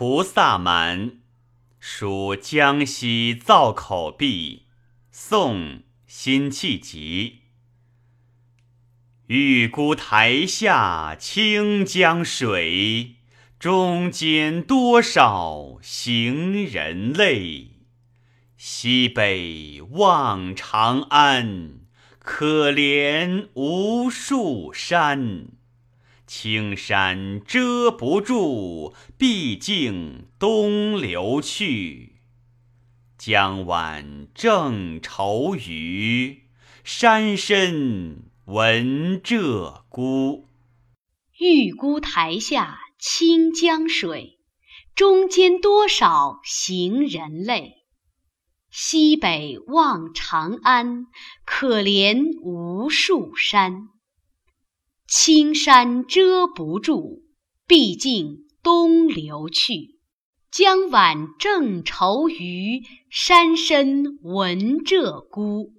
菩萨蛮》属江西造口壁。宋辛弃疾。玉孤台下清江水，中间多少行人泪。西北望长安，可怜无数山。青山遮不住，毕竟东流去。江晚正愁余，山深闻鹧鸪。玉孤台下清江水，中间多少行人泪。西北望长安，可怜无数山。青山遮不住，毕竟东流去。江晚正愁余，山深闻鹧鸪。